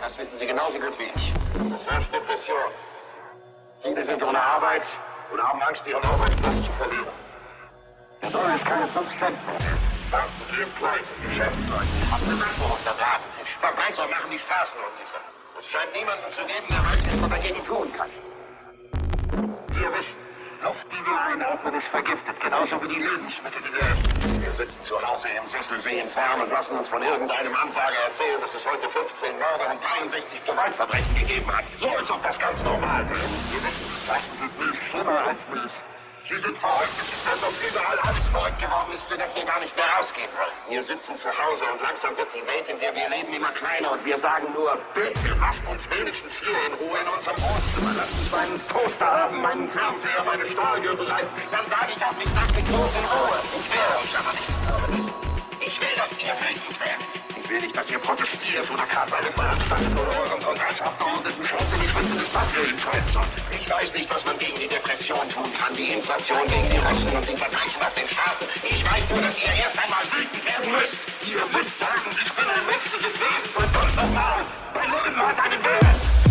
Das wissen Sie genauso gut wie ich. Es herrscht Depression. Viele sind ohne Arbeit und haben Angst, ihren Arbeitsplatz zu verlieren. Der Dollar ist keine 5 Cent mehr. Banken gehen pleite, Geschäftsleute haben den Mann auf der. Verbreißer machen die Straßen unsicher. Es scheint niemanden zu geben, der weiß, was man dagegen tun kann. Wir wissen, Luft, die wir einatmen, ist vergiftet, genauso wie die Lebensmittel, die wir essen. Sitzen zu Hause im Sessel, sehen fern und lassen uns von irgendeinem Anfrager erzählen, dass es heute 15 Mörder und 63 Gewaltverbrechen gegeben hat. So, als ob das ganz normal wäre. Die Zeiten sind mies schlimmer als mies. Sie sind verrückt, es ist, als ob überall alles verrückt geworden ist, sodass wir gar nicht mehr rausgehen wollen. Wir sitzen zu Hause und langsam wird die Welt, in der wir leben, immer kleiner und wir sagen nur, bitte lasst uns wenigstens hier in Ruhe in unserem Wohnzimmer. Lasst uns meinen Toaster haben, meinen Fernseher, meine Stahlgürtelei. Dann sage ich auch nicht, lasst mich bloß in Ruhe. Ich wehre euch aber nicht. Ich will, dass ihr wütend werdet. Will nicht, dass ihr protestiert oder gerade den Veranstaltungen oder eurem Kongressabgeordneten schaut, wenn ich finde, das schreiben sollte. Ich weiß nicht, was man gegen die Depression tun kann, die Inflation gegen die Russen und den Verbrechen auf den Straßen. Ich weiß nur, dass ihr erst einmal wütend werden müsst. Ihr müsst sagen, ich bin ein menschliches Wesen, verdammt nochmal. Mein Leben hat einen Wert.